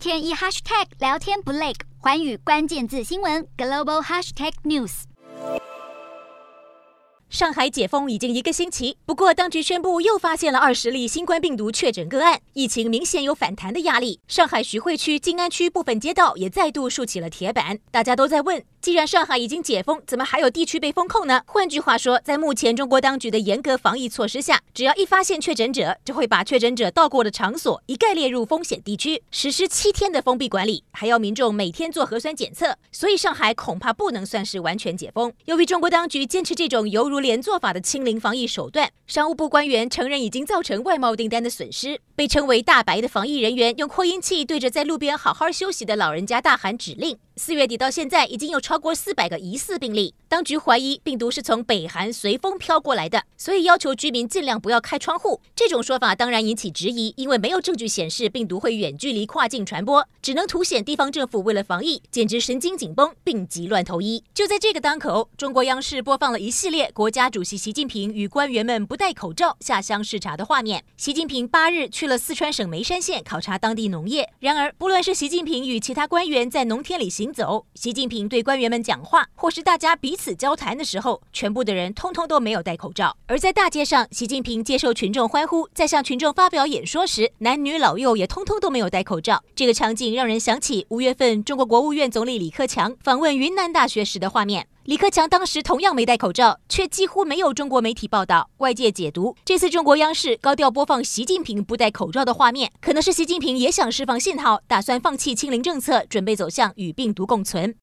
天一 hashtag 聊天不累，环宇关键字新闻 global hashtag news。上海解封已经一个星期，不过当局宣布又发现了二十例新冠病毒确诊个案，疫情明显有反弹的压力。上海徐汇区、静安区部分街道也再度竖起了铁板，大家都在问。既然上海已经解封，怎么还有地区被封控呢？换句话说，在目前中国当局的严格防疫措施下，只要一发现确诊者，就会把确诊者到过的场所一概列入风险地区，实施七天的封闭管理，还要民众每天做核酸检测。所以上海恐怕不能算是完全解封。由于中国当局坚持这种犹如连坐法的清零防疫手段，商务部官员承认已经造成外贸订单的损失。被称为“大白”的防疫人员用扩音器对着在路边好好休息的老人家大喊指令。四月底到现在，已经有超过四百个疑似病例。当局怀疑病毒是从北韩随风飘过来的，所以要求居民尽量不要开窗户。这种说法当然引起质疑，因为没有证据显示病毒会远距离跨境传播，只能凸显地方政府为了防疫，简直神经紧绷，病急乱投医。就在这个当口，中国央视播放了一系列国家主席习近平与官员们不戴口罩下乡视察的画面。习近平八日去了四川省眉山县考察当地农业。然而，不论是习近平与其他官员在农田里行走，习近平对官员们讲话，或是大家彼此交谈的时候，全部的人通通都没有戴口罩。而在大街上，习近平接受群众欢呼，在向群众发表演说时，男女老幼也通通都没有戴口罩。这个场景让人想起五月份中国国务院总理李克强访问云南大学时的画面。李克强当时同样没戴口罩，却几乎没有中国媒体报道。外界解读，这次中国央视高调播放习近平不戴口罩的画面，可能是习近平也想释放信号，打算放弃清零政策，准备走向与病毒共存。